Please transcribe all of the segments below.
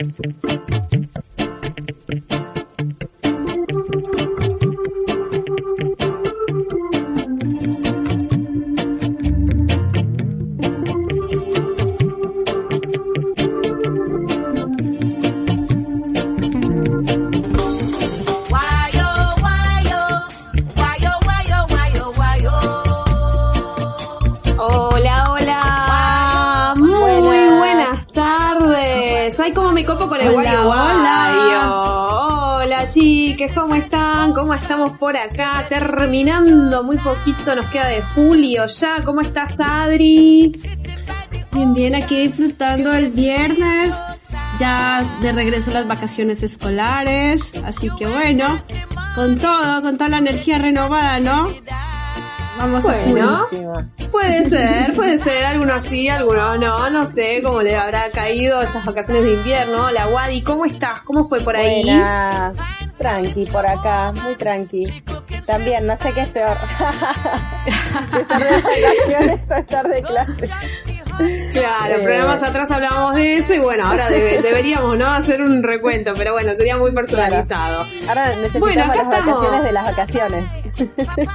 ¿cómo están? ¿Cómo estamos por acá? Terminando muy poquito, nos queda de julio ya. ¿Cómo estás, Adri? Bien, bien, aquí disfrutando el viernes, ya de regreso a las vacaciones escolares, así que bueno, con todo, con toda la energía renovada, ¿no? Vamos bueno, a Puede ser, puede ser, algunos sí, algunos no, no sé cómo le habrá caído estas vacaciones de invierno. La Wadi, ¿cómo estás? ¿Cómo fue por ahí? Tranqui por acá, muy tranqui. También, no sé qué es peor. estar de vacaciones o estar de clase. Claro, eh, programas atrás hablábamos de eso y bueno, ahora deberíamos no hacer un recuento, pero bueno, sería muy personalizado. Ahora necesitamos bueno, acá las estamos. vacaciones de las vacaciones.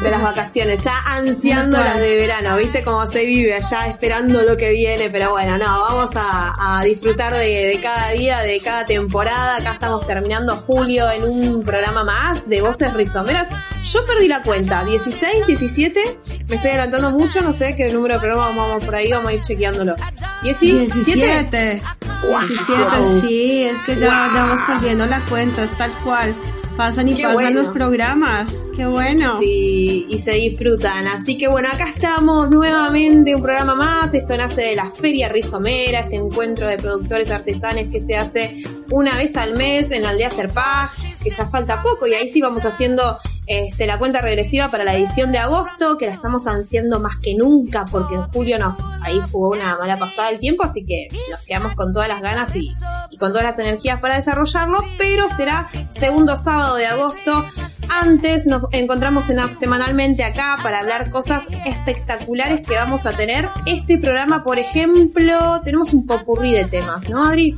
De las vacaciones, ya ansiando las de verano, ¿viste cómo se vive allá esperando lo que viene? Pero bueno, no, vamos a, disfrutar de, cada día, de cada temporada. Acá estamos terminando julio en un programa más de Voces Rizomeras. Yo perdí la cuenta, 16, 17, me estoy adelantando mucho, no sé qué número de programas vamos por ahí, vamos a ir chequeándolo. 17. 17, sí, es que ya, ya vamos perdiendo la cuenta, es tal cual. Pasan y pasan los programas. Qué bueno. Sí, y se disfrutan. Así que bueno, acá estamos nuevamente, un programa más. Esto nace de la Feria Rizomera, este encuentro de productores artesanes que se hace una vez al mes en la aldea Serpaj, que ya falta poco y ahí sí vamos haciendo este, la cuenta regresiva para la edición de agosto, que la estamos ansiando más que nunca, porque en julio nos ahí jugó una mala pasada el tiempo, así que nos quedamos con todas las ganas y, con todas las energías para desarrollarlo, pero será segundo sábado de agosto. Antes nos encontramos en, semanalmente acá para hablar cosas espectaculares que vamos a tener. Este programa, por ejemplo, tenemos un popurrí de temas, ¿no, Adri?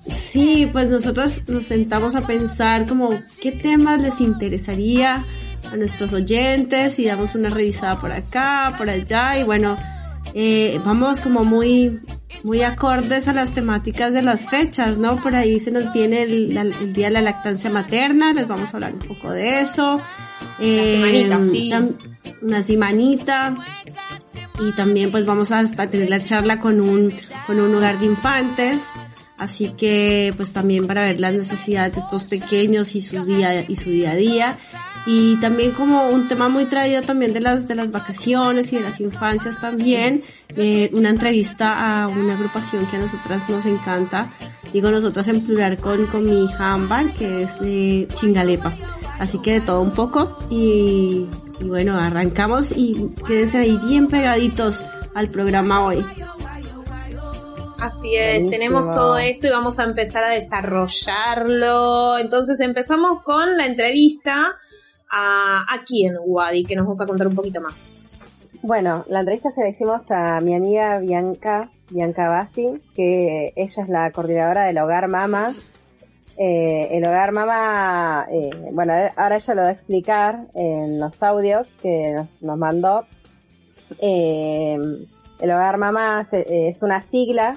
Sí, pues nosotros nos sentamos a pensar como qué temas les interesaría a nuestros oyentes y damos una revisada por acá, por allá y bueno, eh, vamos como muy, muy acordes a las temáticas de las fechas, ¿no? Por ahí se nos viene el, día de la lactancia materna, les vamos a hablar un poco de eso. Eh, una semanita y también pues vamos a, a tener la charla con un, con un hogar de infantes Así que pues también para ver las necesidades de estos pequeños y su día, y su día a día. Y también como un tema muy traído también de las, de las vacaciones y de las infancias también, eh, una entrevista a una agrupación que a nosotras nos encanta. Digo nosotras en plural con, con mi hija Ámbar, que es de Chingalepa. Así que de todo un poco. Y, y bueno, arrancamos y quédense ahí bien pegaditos al programa hoy. Así es, tenemos todo esto y vamos a empezar a desarrollarlo. Entonces empezamos con la entrevista a, aquí en Wadi, que nos vas a contar un poquito más. Bueno, la entrevista se la hicimos a mi amiga Bianca, Bianca Bassi, que ella es la coordinadora del Hogar Mama. Eh, el Hogar Mama, eh, bueno, ahora ella lo va a explicar en los audios que nos, mandó. Eh, el Hogar Mama es una sigla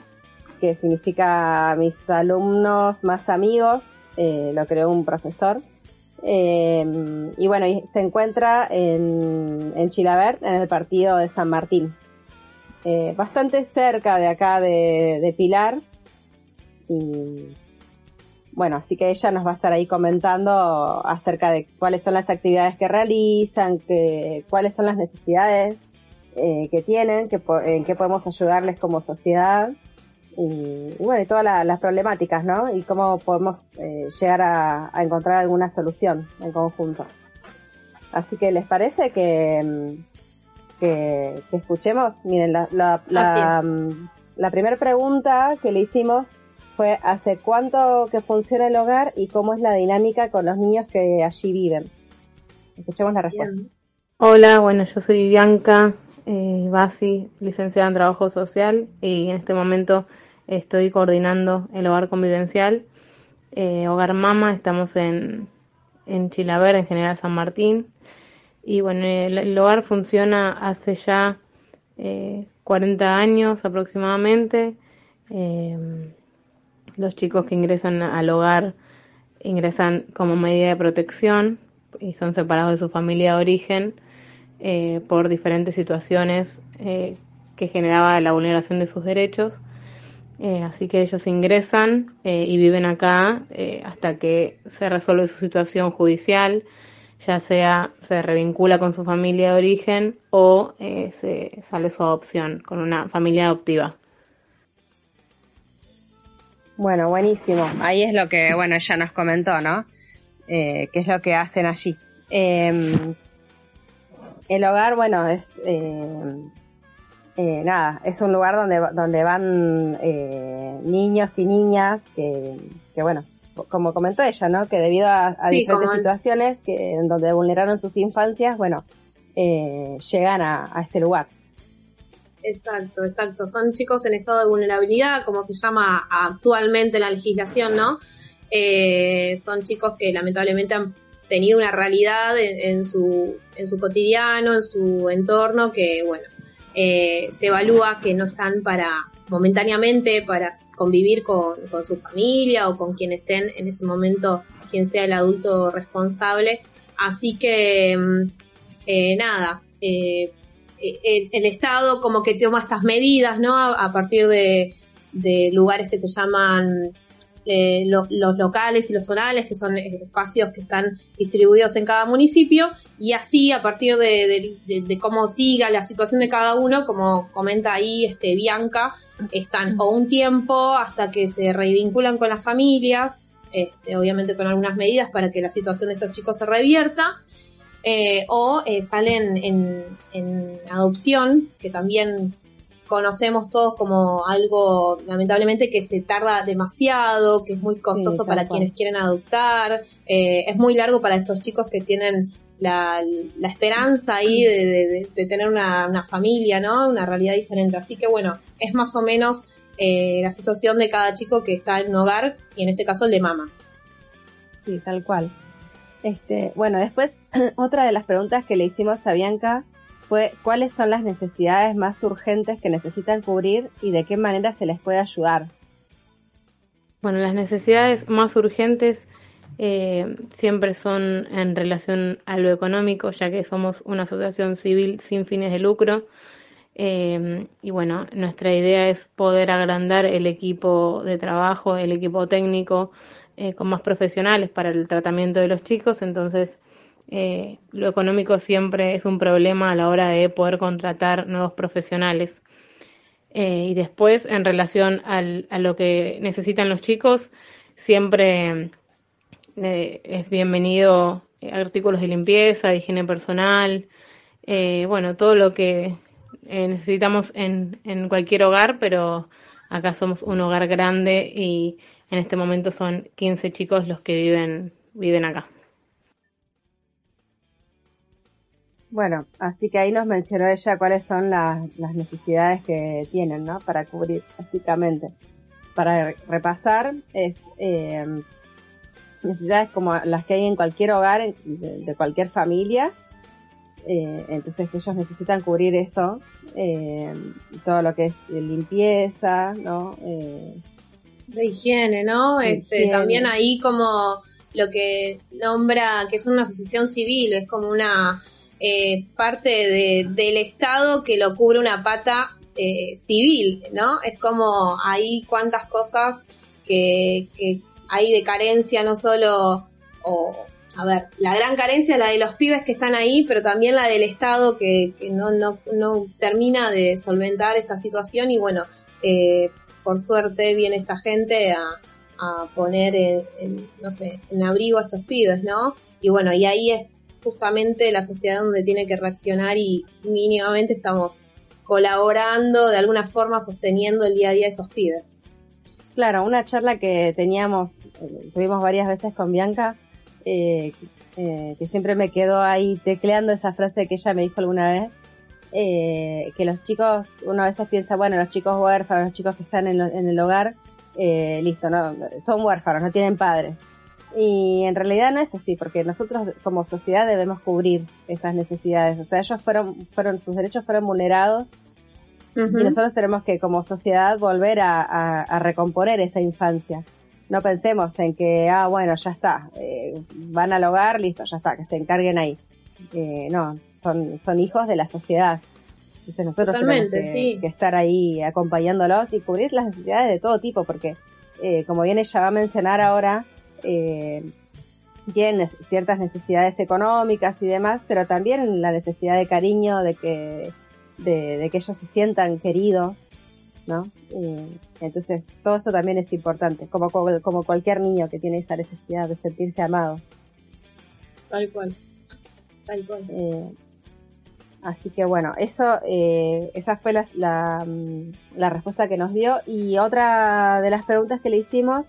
que significa mis alumnos más amigos, eh, lo creó un profesor. Eh, y bueno, se encuentra en, en Chilaver, en el partido de San Martín. Eh, bastante cerca de acá de, Pilar. Y bueno, así que ella nos va a estar ahí comentando acerca de cuáles son las actividades que realizan, que, cuáles son las necesidades que tienen, que, en qué podemos ayudarles como sociedad y, bueno, y todas las problemáticas, ¿no? Y cómo podemos eh, llegar a, encontrar alguna solución en conjunto. Así que, ¿les parece que, mm, que, escuchemos? Miren, la, la, la, mm, la primera pregunta que le hicimos fue ¿hace cuánto que funciona el hogar y cómo es la dinámica con los niños que allí viven? Escuchemos la respuesta. Hola, bueno, yo soy Bianca, eh, Basi, licenciada en Trabajo Social y en este momento estoy coordinando el hogar convivencial. Eh, hogar Mama, estamos en, en Chilaver, en General San Martín. Y bueno, el, hogar funciona hace ya 40 años aproximadamente. los chicos que ingresan al hogar ingresan como medida de protección y son separados de su familia de origen eh, por diferentes situaciones eh, que generaba la vulneración de sus derechos. Eh, así que ellos ingresan y viven acá hasta que se resuelve su situación judicial, ya sea se revincula con su familia de origen o se sale su adopción con una familia adoptiva. Bueno, buenísimo. Ahí es lo que, bueno, ella nos comentó, ¿no? Eh, qué es lo que hacen allí. Em, el hogar, bueno, es eh, eh, nada, es un lugar donde, donde van niños y niñas que, que, bueno, como comentó ella, ¿no? Que debido a, diferentes situaciones que en donde vulneraron sus infancias, bueno, llegan a este lugar. Exacto, exacto. Son chicos en estado de vulnerabilidad, como se llama actualmente en la legislación, ¿no? Eh, son chicos que lamentablemente han tenido una realidad en, su, en su cotidiano, en su entorno, que, bueno, eh, se evalúa que no están para momentáneamente para convivir con, su familia o con quien estén en ese momento, quien sea el adulto responsable. Así que, mm, eh, nada, eh, el, Estado como que toma estas medidas, ¿no? A, partir de, lugares que se llaman eh, los, locales y los zonales, que son espacios que están distribuidos en cada municipio, y así a partir de, cómo siga la situación de cada uno, como comenta ahí este Bianca, están o un tiempo hasta que se revinculan con las familias, este, obviamente con algunas medidas para que la situación de estos chicos se revierta, eh, o eh, salen en, adopción, que también conocemos todos como algo, lamentablemente, que se tarda demasiado, que es muy costoso para quienes quieren adoptar, eh, es muy largo para estos chicos que tienen la, esperanza ahí de, tener una, familia, ¿no? Una realidad diferente. Así que bueno, es más o menos la situación de cada chico que está en un hogar y en este caso el de mamá. Sí, tal cual. Este, bueno, después otra de las preguntas que le hicimos a Bianca cuáles son las necesidades más urgentes que necesitan cubrir y de qué manera se les puede ayudar. Bueno, las necesidades más urgentes eh, siempre son en relación a lo económico, ya que somos una asociación civil sin fines de lucro. Eh, y bueno, nuestra idea es poder agrandar el equipo de trabajo, el equipo técnico, eh, con más profesionales para el tratamiento de los chicos, entonces eh, lo económico siempre es un problema a la hora de poder contratar nuevos profesionales. Eh, y después, en relación al, a lo que necesitan los chicos, siempre es bienvenido artículos de limpieza, higiene personal, bueno, todo lo que necesitamos en, en cualquier hogar, pero acá somos un hogar grande y en este momento son 15 chicos los que viven, viven acá. Bueno, así que ahí nos mencionó ella cuáles son las, necesidades que tienen, ¿no? Para cubrir, básicamente. Para repasar, es eh, necesidades como las que hay en cualquier hogar, de, cualquier familia. Eh, entonces ellos necesitan cubrir eso, eh, todo lo que es limpieza, ¿no? de higiene, ¿no? este, también ahí como lo que nombra que es una asociación civil, es como una eh, parte de, del Estado que lo cubre una pata eh, civil, ¿no? Es como ahí cuántas cosas que, hay de carencia, no solo, o, a ver, la gran carencia es la de los pibes que están ahí, pero también la del Estado que, no, termina de solventar esta situación y bueno, eh, por suerte viene esta gente a, poner en, no sé, en abrigo a estos pibes, ¿no? Y bueno, y ahí es justamente la sociedad donde tiene que reaccionar y mínimamente estamos colaborando, de alguna forma sosteniendo el día a día de esos pibes. Claro, una charla que teníamos, tuvimos varias veces con Bianca, eh, eh, que siempre me quedó ahí tecleando esa frase que ella me dijo alguna vez, eh, que los chicos, uno a veces piensa, bueno, los chicos huérfanos, los chicos que están en, el hogar, eh, listo, no, son huérfanos, no tienen padres. Y en realidad no es así, porque nosotros como sociedad debemos cubrir esas necesidades. O sea, ellos fueron, fueron sus derechos fueron vulnerados y nosotros tenemos que como sociedad volver a, recomponer esa infancia. No pensemos en que, ah, bueno, ya está, eh, van al hogar, listo, ya está, que se encarguen ahí. Eh, no, son, son hijos de la sociedad. Entonces nosotros tenemos que, estar ahí acompañándolos y cubrir las necesidades de todo tipo, porque eh, como bien ella va a mencionar ahora, eh, tienen ciertas necesidades económicas y demás, pero también la necesidad de cariño, de que, de, que ellos se sientan queridos, ¿no? entonces, todo esto también es importante, como, como cualquier niño que tiene esa necesidad de sentirse amado. Tal cual. Tal cual. Eh, así que bueno, eso, eh, esa fue la, la, respuesta que nos dio. Y otra de las preguntas que le hicimos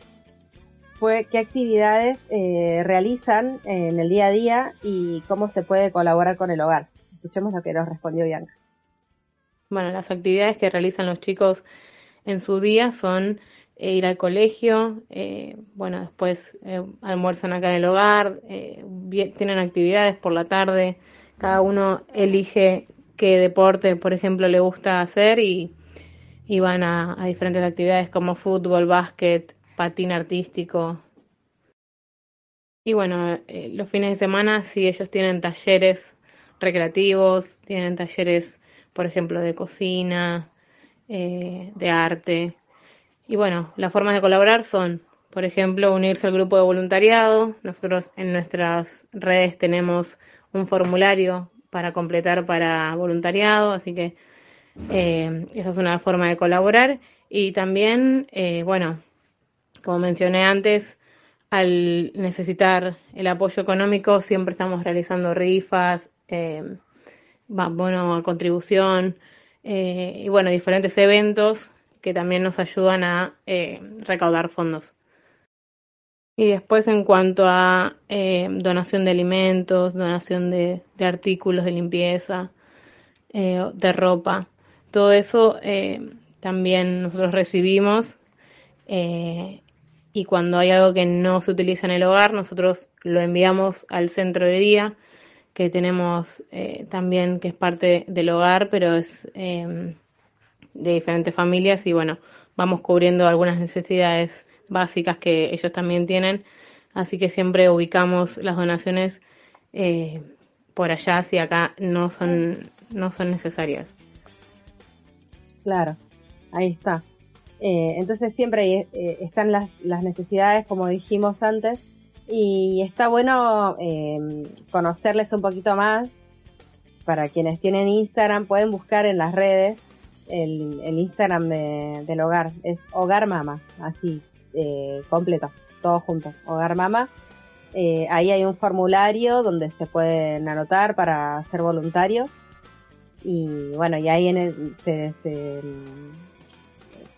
fue qué actividades eh, realizan en el día a día y cómo se puede colaborar con el hogar. Escuchemos lo que nos respondió Bianca. Bueno, las actividades que realizan los chicos en su día son eh, ir al colegio, eh, bueno, después almuerzan acá en el hogar, tienen actividades por la tarde, cada uno elige qué deporte, por ejemplo, le gusta hacer y, van a, a diferentes actividades como fútbol, básquet, patín artístico. Y bueno, eh, los fines de semana si ellos tienen talleres recreativos, tienen talleres, por ejemplo, de cocina, eh, de arte. Y bueno, las formas de colaborar son, por ejemplo, unirse al grupo de voluntariado. Nosotros en nuestras redes tenemos un formulario para completar para voluntariado, así que eh, esa es una forma de colaborar. Y también, bueno, como mencioné antes, al necesitar el apoyo económico siempre estamos realizando rifas, eh, bueno, contribución eh, y bueno, diferentes eventos que también nos ayudan a eh, recaudar fondos. Y después en cuanto a eh, donación de alimentos, donación de, de artículos de limpieza, de ropa, todo eso también nosotros recibimos y cuando hay algo que no se utiliza en el hogar, nosotros lo enviamos al centro de día, que tenemos eh, también, que es parte del hogar, pero es em, de diferentes familias y bueno, vamos cubriendo algunas necesidades básicas que ellos también tienen, así que siempre ubicamos las donaciones eh, por allá si acá no son, no son necesarias. Claro, ahí está. Eh, entonces siempre eh, están las, necesidades, como dijimos antes, y está bueno em, conocerles un poquito más. Para quienes tienen Instagram, pueden buscar en las redes el, Instagram del hogar. Es Hogar Mama, así, eh, completo, todo junto. Hogar Mama. ahí hay un formulario donde se pueden anotar para ser voluntarios. Y bueno, y ahí en se, se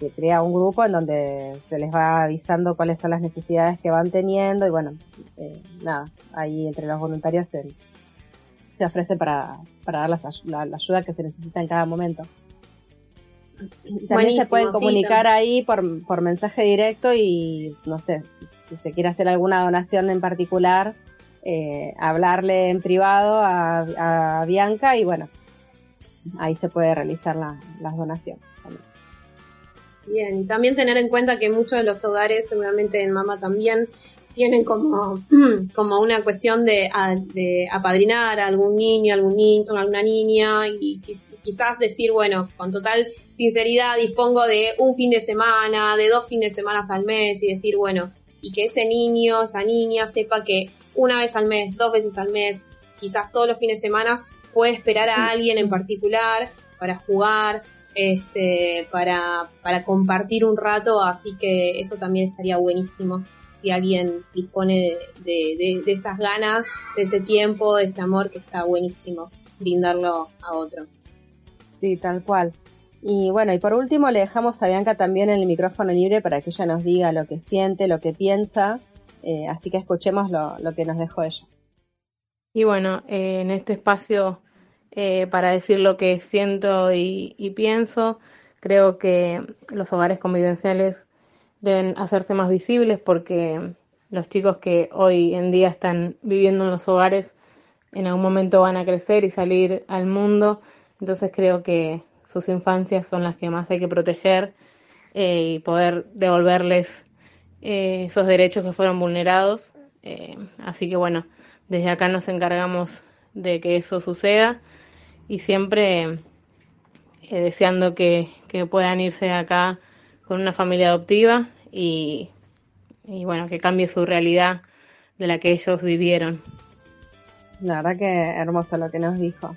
se crea un grupo en donde se les va avisando cuáles son las necesidades que van teniendo y bueno, eh, nada, ahí entre los voluntarios se, se ofrece para, para dar la, ayuda que se necesita en cada momento. También se pueden comunicar ahí por, por mensaje directo y no sé, si, se quiere hacer alguna donación en particular, eh, hablarle en privado a, a, Bianca y bueno, ahí se puede realizar la, las donaciones. Bien, y también tener en cuenta que muchos de los hogares, seguramente en Mama también, tienen como, como una cuestión de, de apadrinar a algún niño, algún niño, alguna niña y quizás decir, bueno, con total sinceridad dispongo de un fin de semana, de dos fines de semana al mes y decir, bueno, y que ese niño, esa niña sepa que una vez al mes, dos veces al mes, quizás todos los fines de semana puede esperar a alguien en particular para jugar, este, para, para compartir un rato, así que eso también estaría buenísimo si alguien dispone de, de, esas ganas, de ese tiempo, de ese amor que está buenísimo brindarlo a otro. Sí, tal cual. Y bueno, y por último le dejamos a Bianca también el micrófono libre para que ella nos diga lo que siente, lo que piensa, eh, así que escuchemos lo, lo, que nos dejó ella. Y bueno, eh, en este espacio eh, para decir lo que siento y, pienso. Creo que los hogares convivenciales deben hacerse más visibles porque los chicos que hoy en día están viviendo en los hogares en algún momento van a crecer y salir al mundo. Entonces creo que sus infancias son las que más hay que proteger eh, y poder devolverles eh, esos derechos que fueron vulnerados. así que bueno, desde acá nos encargamos de que eso suceda y siempre eh, deseando que, puedan irse acá con una familia adoptiva y, y, bueno, que cambie su realidad de la que ellos vivieron. La verdad que hermoso lo que nos dijo.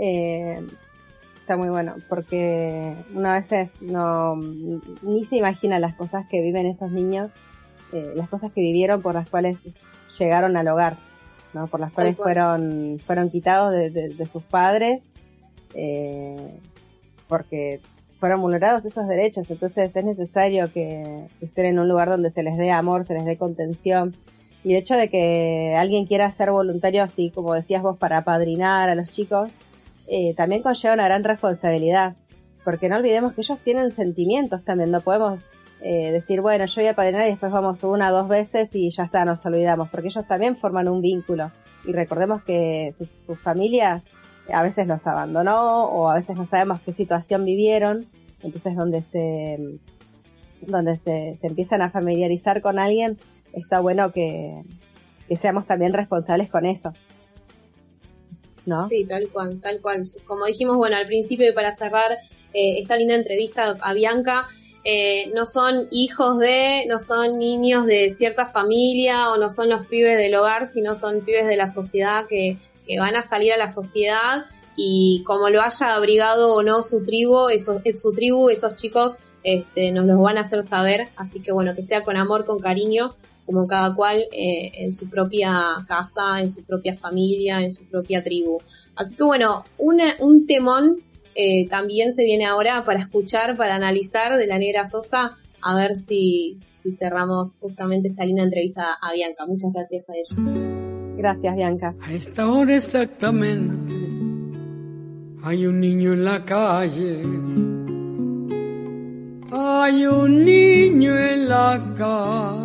Eh, está muy bueno, porque una veces no ni se imagina las cosas que viven esos niños, eh, las cosas que vivieron por las cuales llegaron al hogar por las cuales fueron, fueron quitados de, sus padres, eh, porque fueron vulnerados esos derechos, entonces es necesario que estén en un lugar donde se les dé amor, se les dé contención. Y el hecho de que alguien quiera ser voluntario, así como decías vos, para apadrinar a los chicos, eh, también conlleva una gran responsabilidad. Porque no olvidemos que ellos tienen sentimientos también, no podemos eh, decir, bueno, yo voy a padrinar y después vamos una o dos veces y ya está, nos olvidamos, porque ellos también forman un vínculo. Y recordemos que sus, familias a veces los abandonó o a veces no sabemos qué situación vivieron, entonces donde se donde se, empiezan a familiarizar con alguien, está bueno que, seamos también responsables con eso. ¿No? Sí, tal cual, tal cual. Como dijimos, bueno, al principio y para cerrar eh, esta linda entrevista a Bianca, eh, no son hijos de, no son niños de cierta familia o no son los pibes del hogar, sino son pibes de la sociedad que, van a salir a la sociedad y como lo haya abrigado o no su tribu, esos, su tribu, esos chicos este, nos los van a hacer saber, así que bueno, que sea con amor, con cariño, como cada cual eh, en su propia casa, en su propia familia, en su propia tribu. Así que bueno, un temón eh, también se viene ahora para escuchar, para analizar de la Negra Sosa, a ver si, si cerramos justamente esta linda entrevista a Bianca. Muchas gracias a ella. Gracias, Bianca. A esta hora exactamente hay un niño en la calle. Hay un niño en la calle.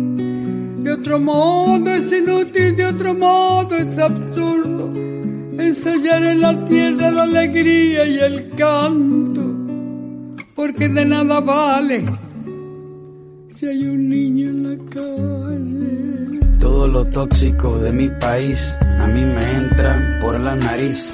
De otro modo es inútil, de otro modo es absurdo ensayar en la tierra la alegría y el canto, porque de nada vale si hay un niño en la calle. Todo lo tóxico de mi país a mí me entra por la nariz.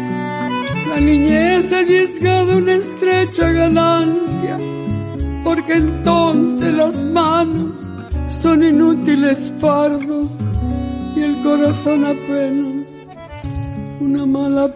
la niñez arriesgado una estrecha ganancia, porque entonces las manos son inútiles fardos y el corazón apenas una mala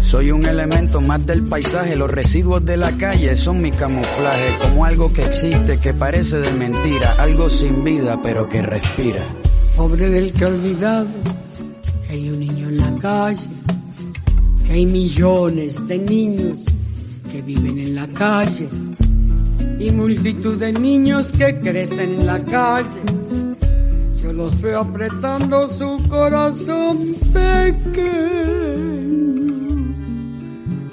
soy un elemento más del paisaje, los residuos de la calle son mi camuflaje, como algo que existe, que parece de mentira, algo sin vida pero que respira. Pobre del que olvidado que hay un niño en la calle, que hay millones de niños que viven en la calle y multitud de niños que crecen en la calle. Yo los veo apretando su corazón pequeño,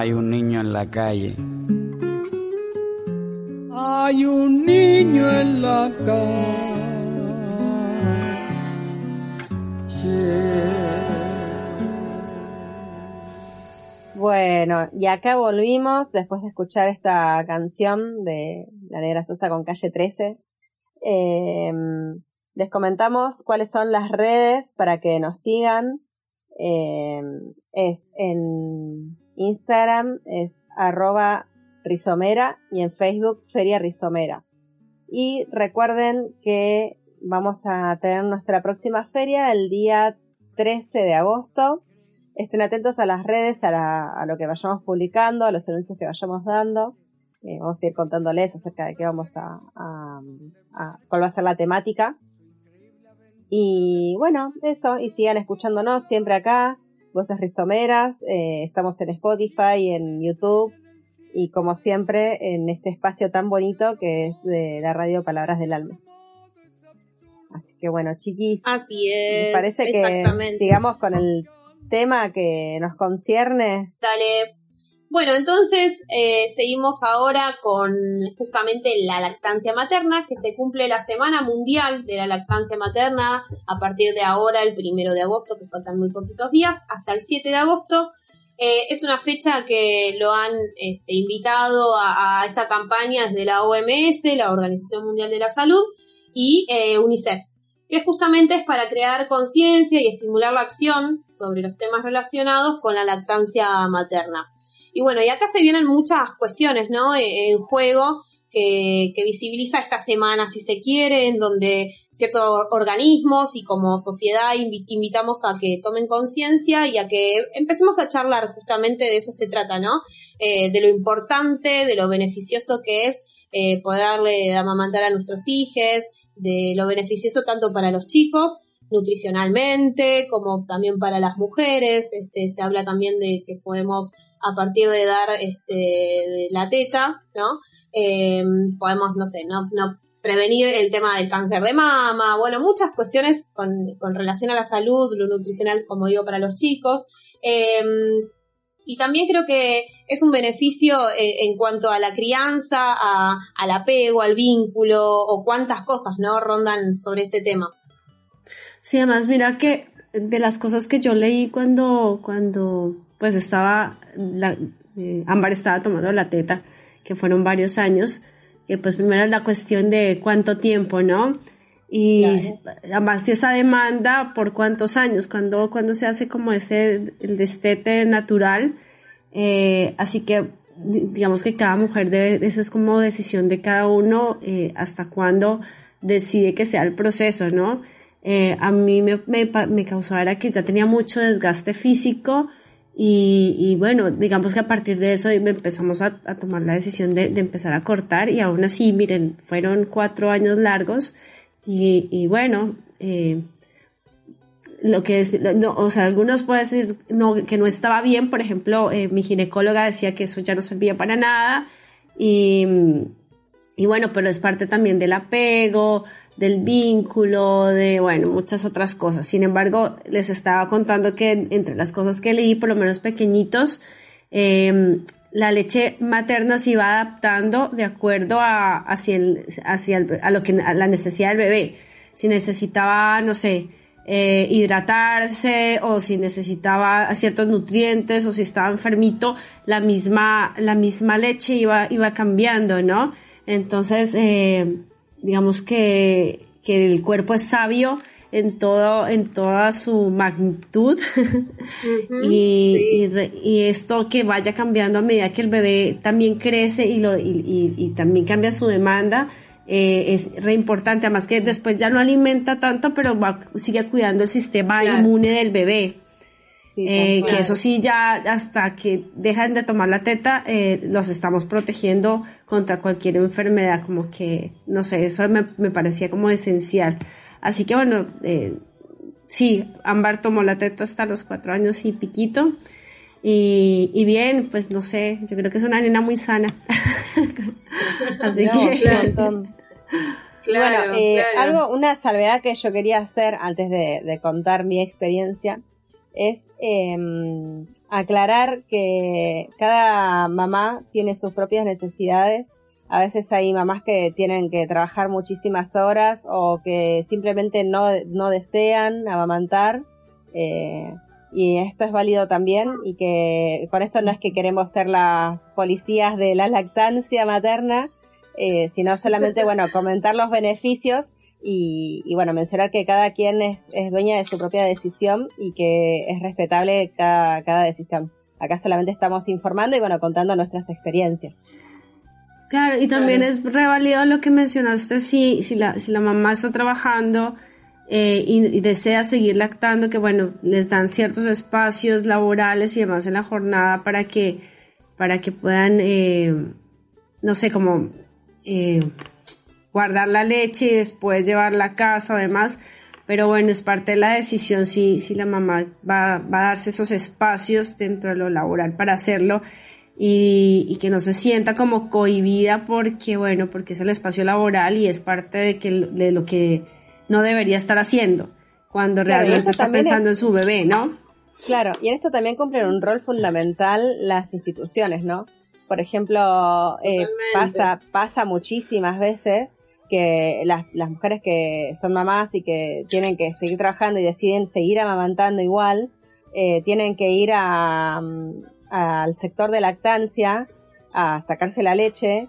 hay un niño en la calle. Hay un niño en la calle. Bueno, y acá volvimos después de escuchar esta canción de La Negra Sosa con Calle 13. Eh, les comentamos cuáles son las redes para que nos sigan. Eh, es en Instagram es arroba rizomera y en Facebook Feria Rizomera. Y recuerden que vamos a tener nuestra próxima feria el día 13 de agosto. Estén atentos a las redes, a, la- a lo que vayamos publicando, a los anuncios que vayamos dando. Eh, vamos a ir contándoles acerca de qué vamos a, a- a- cuál va a ser la temática. Y bueno, eso, y sigan escuchándonos siempre acá, Voces Rizomeras, eh, estamos en Spotify, en YouTube, y como siempre en este espacio tan bonito que es de la radio Palabras del Alma. Así que bueno, chiquis, Así es. me parece que sigamos con el tema que nos concierne. Dale. Bueno, entonces eh, seguimos ahora con justamente la lactancia materna, que se cumple la Semana Mundial de la Lactancia Materna a partir de ahora, el primero de agosto, que faltan muy poquitos días, hasta el 7 de agosto. Eh, es una fecha que lo han este, invitado a, esta campaña desde la OMS, la Organización Mundial de la Salud, y eh, UNICEF que justamente es para crear conciencia y estimular la acción sobre los temas relacionados con la lactancia materna. Y bueno, y acá se vienen muchas cuestiones, ¿no? Eh, En juego que, que visibiliza esta semana, si se quiere, en donde ciertos organismos y como sociedad invi- invitamos a que tomen conciencia y a que empecemos a charlar, justamente de eso se trata, ¿no? Eh, de lo importante, de lo beneficioso que es eh, poderle amamantar a nuestros hijos, de lo beneficioso tanto para los chicos nutricionalmente como también para las mujeres. Este, se habla también de que podemos a partir de dar este, la teta, ¿no? Eh, podemos, no sé, no, prevenir el tema del cáncer de mama, bueno, muchas cuestiones con, con relación a la salud, lo nutricional, como digo, para los chicos. Eh, y también creo que es un beneficio eh, en cuanto a la crianza, a, al apego, al vínculo, o cuántas cosas, ¿no? Rondan sobre este tema. Sí, además, mira que de las cosas que yo leí cuando, cuando pues estaba, la, eh, Ámbar estaba tomando la teta, que fueron varios años, que pues primero es la cuestión de cuánto tiempo, ¿no? Y además esa demanda por cuántos años, cuando, cuando se hace como ese, el destete natural, eh, así que digamos que cada mujer debe, eso es como decisión de cada uno, eh, hasta cuándo decide que sea el proceso, ¿no? Eh, a mí me, me, me causó era que ya tenía mucho desgaste físico y, bueno, digamos que a partir de eso empezamos a, tomar la decisión de, empezar a cortar y aún así, miren, fueron cuatro años largos y, y bueno, eh, lo que es, no, o sea, algunos pueden decir no, que no estaba bien, por ejemplo, eh, mi ginecóloga decía que eso ya no servía para nada y, y bueno, pero es parte también del apego, del vínculo, de, bueno, muchas otras cosas. Sin embargo, les estaba contando que entre las cosas que leí, por lo menos pequeñitos, eh, la leche materna se iba adaptando de acuerdo a, hacia, hacia a lo que, la necesidad del bebé. Si necesitaba, no sé, eh, hidratarse o si necesitaba ciertos nutrientes o si estaba enfermito, la misma, la misma leche iba, iba cambiando, ¿no? Entonces, eh, digamos que, que el cuerpo es sabio en todo, en toda su magnitud y, y, esto que vaya cambiando a medida que el bebé también crece y, lo, y, y también cambia su demanda. Eh, es re importante, además que después ya no alimenta tanto, pero va, sigue cuidando el sistema inmune del bebé. Eh, que eso sí ya hasta que dejan de tomar la teta eh, los estamos protegiendo contra cualquier enfermedad como que no sé eso me, me parecía como esencial Así que bueno, eh, sí, Ámbar tomó la teta hasta los cuatro años y piquito. Y, bien, pues no sé, yo creo que es una nena muy sana. Así que... Claro. Claro, eh, algo, una salvedad que yo quería hacer antes de, contar mi experiencia es em, aclarar que cada mamá tiene sus propias necesidades a veces hay mamás que tienen que trabajar muchísimas horas o que simplemente no, no desean amamantar. Eh, y esto es válido también y que con esto no es que queremos ser las policías de la lactancia materna, eh, sino solamente, bueno, comentar los beneficios y, y, bueno, mencionar que cada quien es, es, dueña de su propia decisión y que es respetable cada, cada decisión. Acá solamente estamos informando y bueno, contando nuestras experiencias. Claro, y también es revalido lo que mencionaste, si, si, la, si la mamá está trabajando eh, y, desea seguir lactando, que bueno, les dan ciertos espacios laborales y demás en la jornada para que, para que puedan, eh, no sé, como eh, guardar la leche y después llevarla a casa, además. Pero bueno, es parte de la decisión si, si la mamá va, va a darse esos espacios dentro de lo laboral para hacerlo y, que no se sienta como cohibida porque, bueno, porque es el espacio laboral y es parte de, que, de lo que no debería estar haciendo cuando realmente está pensando en su bebé, ¿no? Claro, y en esto también cumplen un rol fundamental las instituciones, ¿no? Por ejemplo, eh, pasa, pasa muchísimas veces que las, las mujeres que son mamás y que tienen que seguir trabajando y deciden seguir amamantando igual, eh, tienen que ir a, al sector de lactancia a sacarse la leche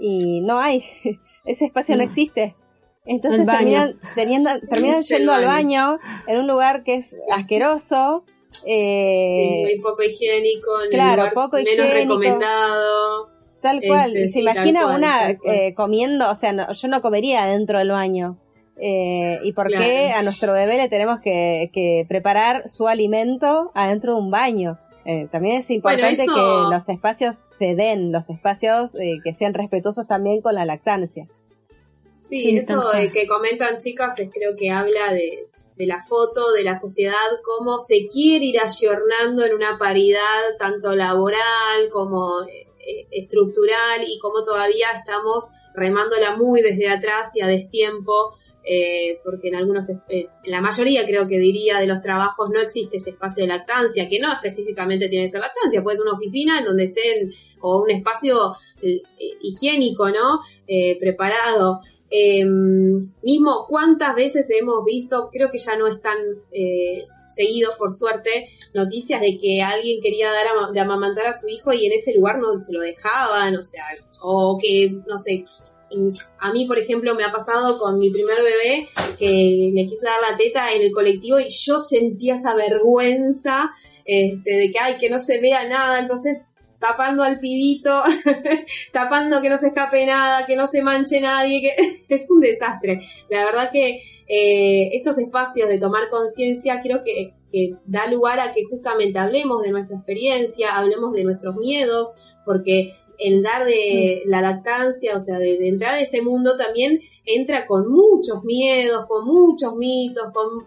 y no hay, ese espacio no, existe. Entonces terminan, terminan, yendo al baño en un lugar que es asqueroso. Eh, muy poco higiénico, claro, poco menos recomendado. Tal cual. Este, se imagina una eh, comiendo, o sea, yo no comería dentro del baño. Eh, ¿Y por qué a nuestro bebé le tenemos que, que preparar su alimento adentro de un baño? Eh, también es importante que los espacios se den, los espacios eh, que sean respetuosos también con la lactancia. Sí, eso que comentan chicas es creo que habla de, la foto, de la sociedad, cómo se quiere ir ayornando en una paridad tanto laboral como eh, estructural y cómo todavía estamos remándola muy desde atrás y a destiempo eh, porque en algunos, eh, en la mayoría creo que diría de los trabajos no existe ese espacio de lactancia, que no específicamente tiene esa lactancia, puede ser una oficina en donde estén, o un espacio eh, higiénico, ¿no? preparado. Em, mismo, ¿cuántas veces hemos visto, creo que ya no están seguidos, por suerte, noticias de que alguien quería dar de amamantar a su hijo y en ese lugar no se lo dejaban, o sea, o que, no sé, a mí, por ejemplo, me ha pasado con mi primer bebé que le quise dar la teta en el colectivo y yo sentía esa vergüenza este, de que, ay, que no se vea nada, entonces tapando al pibito, tapando que no se escape nada, que no se manche nadie, que es un desastre. La verdad que eh, estos espacios de tomar conciencia creo que, que da lugar a que justamente hablemos de nuestra experiencia, hablemos de nuestros miedos, porque el dar de mm. la lactancia, o sea, de, entrar en ese mundo también entra con muchos miedos, con muchos mitos, con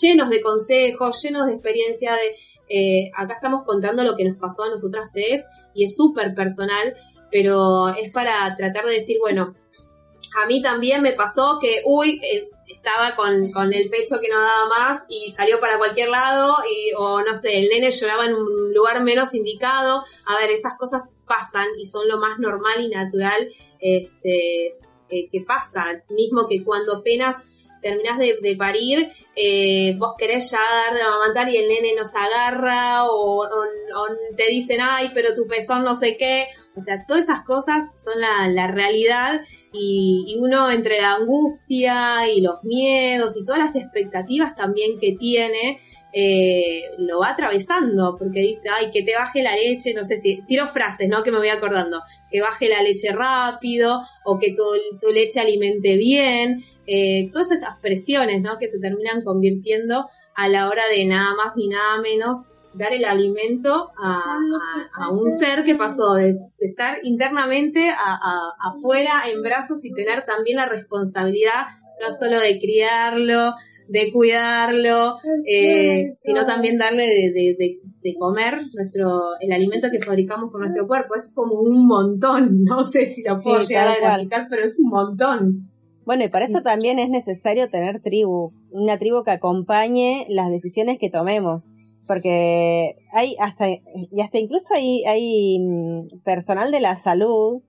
llenos de consejos, llenos de experiencia de... Eh, acá estamos contando lo que nos pasó a nosotras tres y es súper personal, pero es para tratar de decir, bueno, a mí también me pasó que, uy, eh, estaba con, con, el pecho que no daba más y salió para cualquier lado y, o no sé, el nene lloraba en un lugar menos indicado. A ver, esas cosas pasan y son lo más normal y natural este, eh, que pasa. Mismo que cuando apenas terminás de, parir, eh, vos querés ya dar de amamantar y el nene nos agarra o, te dicen, ay, pero tu pezón no sé qué. O sea, todas esas cosas son la, la realidad y, uno entre la angustia y los miedos y todas las expectativas también que tiene, eh, lo va atravesando, porque dice, ay, que te baje la leche, no sé si, tiro frases, ¿no? Que me voy acordando, que baje la leche rápido, o que tu, tu leche alimente bien, eh, todas esas presiones, ¿no? Que se terminan convirtiendo a la hora de nada más ni nada menos dar el alimento a, un ser que pasó de, estar internamente a, afuera en brazos y tener también la responsabilidad no solo de criarlo, de cuidarlo, eh, sino también darle de, comer nuestro el alimento que fabricamos con nuestro cuerpo. Es como un montón, no sé si lo puedo llegar a graficar, pero es un montón. Bueno, y para eso también es necesario tener tribu, una tribu que acompañe las decisiones que tomemos porque hay hasta, y hasta incluso hay, hay mm, personal de la salud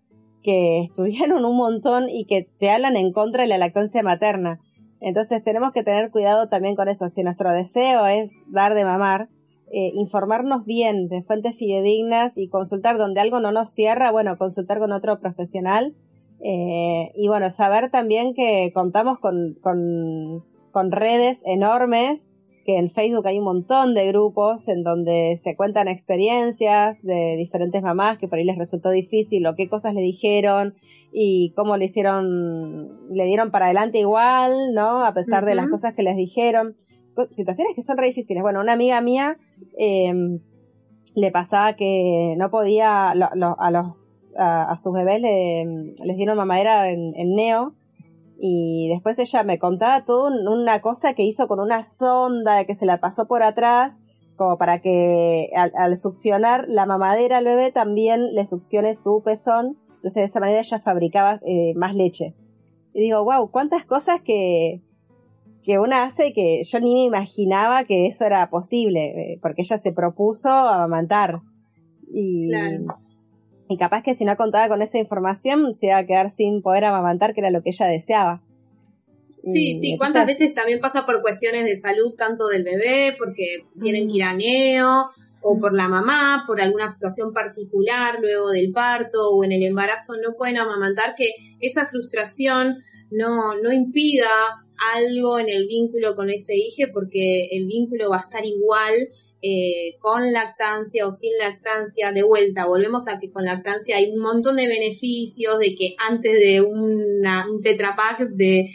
que estudiaron un montón y que te hablan en contra de la lactancia materna. Entonces tenemos que tener cuidado también con eso. Si nuestro deseo es dar de mamar, eh, informarnos bien de fuentes fidedignas y consultar donde algo no nos cierra, bueno, consultar con otro profesional. Eh, y bueno, saber también que contamos con, con, con redes enormes que en Facebook hay un montón de grupos en donde se cuentan experiencias de diferentes mamás que por ahí les resultó difícil o qué cosas le dijeron y cómo le hicieron, le dieron para adelante igual, ¿no? A pesar de las cosas que les dijeron. Situaciones que son re difíciles. Bueno, una amiga mía em, le pasaba que no podía, a los, a, sus bebés les dieron mamadera en neo y después ella me contaba todo una cosa que hizo con una sonda que se la pasó por atrás como para que al, succionar la mamadera al bebé también le succione su pezón. Entonces de esa manera ella fabricaba eh, más leche. Y digo wow cuántas cosas que que una hace que yo ni me imaginaba que eso era posible eh, porque ella se propuso amamantar. Y y capaz que si no contaba con esa información se iba a quedar sin poder amamantar, que era lo que ella deseaba. Sí, sí, cuántas veces también pasa por cuestiones de salud, tanto del bebé, porque tienen que ir a neo, o por la mamá, por alguna situación particular luego del parto o en el embarazo, no pueden amamantar, que esa frustración no, no impida algo en el vínculo con ese hijo, porque el vínculo va a estar igual eh, con lactancia o sin lactancia, de vuelta, volvemos a que con lactancia hay un montón de beneficios, de que antes de un tetrapack de,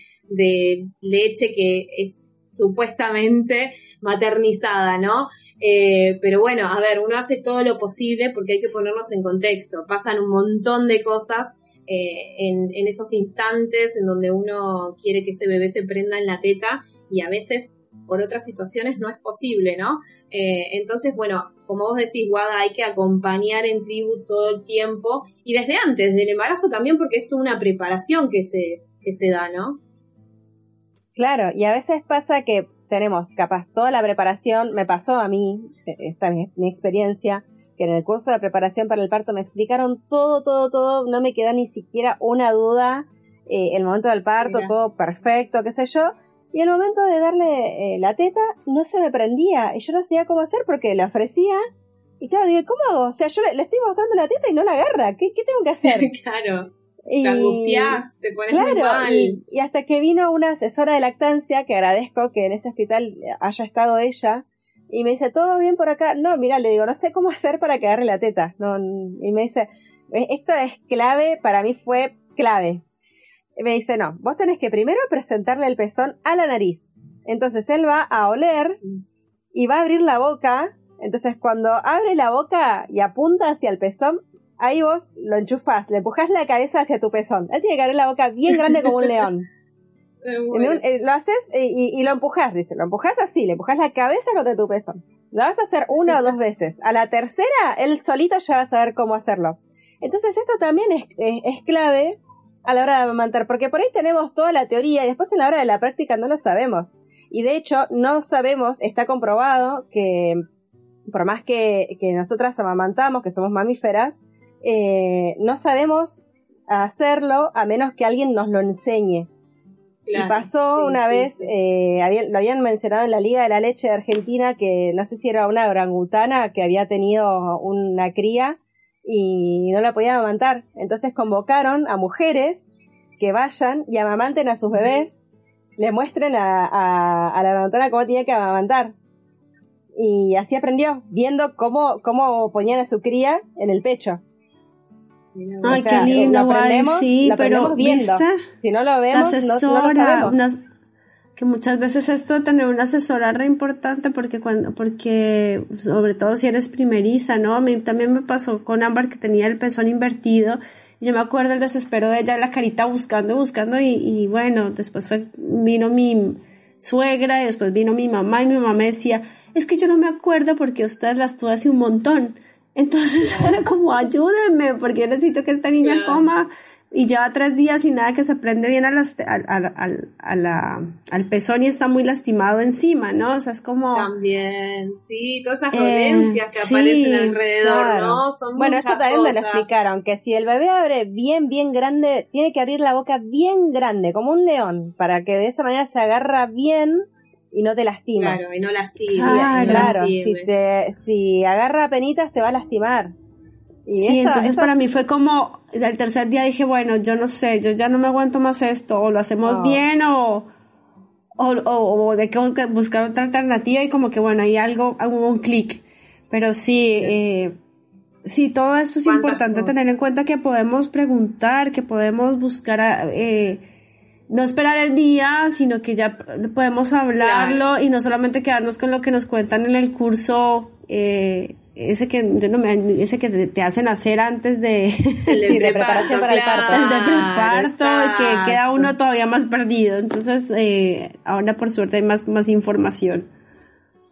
leche que es supuestamente maternizada, ¿no? Eh, pero bueno, a ver, uno hace todo lo posible porque hay que ponernos en contexto. Pasan un montón de cosas eh, en, esos instantes en donde uno quiere que ese bebé se prenda en la teta y a veces por otras situaciones no es posible, ¿no? Eh, entonces, bueno, como vos decís, Guada, hay que acompañar en tribu todo el tiempo y desde antes del embarazo también porque es toda una preparación que se, que se da, ¿no? Claro, y a veces pasa que tenemos capaz toda la preparación, me pasó a mí, esta es mi, experiencia, que en el curso de preparación para el parto me explicaron todo, todo, todo, no me queda ni siquiera una duda, eh, el momento del parto, todo perfecto, qué sé yo, y el momento de darle eh, la teta no se me prendía y yo no sabía cómo hacer porque le ofrecía y claro, digo, ¿cómo hago? O sea, yo le, estoy mostrando la teta y no la agarra. ¿Qué, qué tengo que hacer? claro. te angustias, te pones muy mal. Y, y, hasta que vino una asesora de lactancia, que agradezco que en ese hospital haya estado ella, y me dice, ¿todo bien por acá? No, mira, le digo, no sé cómo hacer para que agarre la teta. No, y me dice, e, esto es clave, para mí fue clave me dice, no, vos tenés que primero presentarle el pezón a la nariz. Entonces él va a oler y va a abrir la boca. Entonces cuando abre la boca y apunta hacia el pezón, ahí vos lo enchufás, le empujás la cabeza hacia tu pezón. Él tiene que abrir la boca bien grande como un león. Eh, lo haces y, lo empujas, dice, lo empujas así, le empujas la cabeza contra tu pezón. Lo vas a hacer una o dos veces. A la tercera, él solito ya va a saber cómo hacerlo. Entonces esto también es, clave a la hora de amamantar, porque por ahí tenemos toda la teoría y después en la hora de la práctica no lo sabemos. Y de hecho, no sabemos, está comprobado que por más que, que nosotras amamantamos, que somos mamíferas, eh, no sabemos hacerlo a menos que alguien nos lo enseñe. y pasó una vez, Eh, lo habían mencionado en la Liga de la Leche de Argentina, que no sé si era una orangutana que había tenido una cría y no la podía amamantar. Entonces convocaron a mujeres que vayan y amamanten a sus bebés, le muestren a, a, la orangutana cómo tenía que amamantar. Y así aprendió, viendo cómo, cómo ponían a su cría en el pecho. Ay, qué lindo, sí, pero viendo. si no lo vemos, asesora, que muchas veces esto de tener una asesora es re importante porque cuando, porque sobre todo si eres primeriza, ¿no? A mí también me pasó con Ámbar que tenía el pezón invertido. Yo me acuerdo el desespero de ella, la carita buscando, buscando y, y bueno, después fue, vino mi suegra y después vino mi mamá y mi mamá me decía, es que yo no me acuerdo porque ustedes las tuve hace un montón. Entonces era como, ayúdenme, porque yo necesito que esta niña coma y lleva tres días y nada que se prende bien a las, al, al, al, al, pezón y está muy lastimado encima, ¿no? O sea, es como... También, sí, todas esas dolencias que eh, aparecen alrededor, ¿no? Son bueno, esto también me lo explicaron, que si el bebé abre bien, bien grande, tiene que abrir la boca bien grande, como un león, para que de esa manera se agarra bien y no te lastima. Claro, y no lastima. claro, si, te, si agarra penitas te va a lastimar. Sí, entonces para mí fue como, el tercer día dije, bueno, yo no sé, yo ya no me aguanto más esto, o lo hacemos bien o, o, o, de que buscar otra alternativa y como que bueno, hay algo, hubo un clic. Pero sí, eh, sí, todo eso es importante tener en cuenta que podemos preguntar, que podemos buscar, eh, no esperar el día, sino que ya podemos hablarlo y no solamente quedarnos con lo que nos cuentan en el curso, eh, ese que yo no me, ese que te hacen hacer antes de, de preparación para el parto, de preparto, que queda uno todavía más perdido. Entonces, eh, ahora por suerte hay más, más información.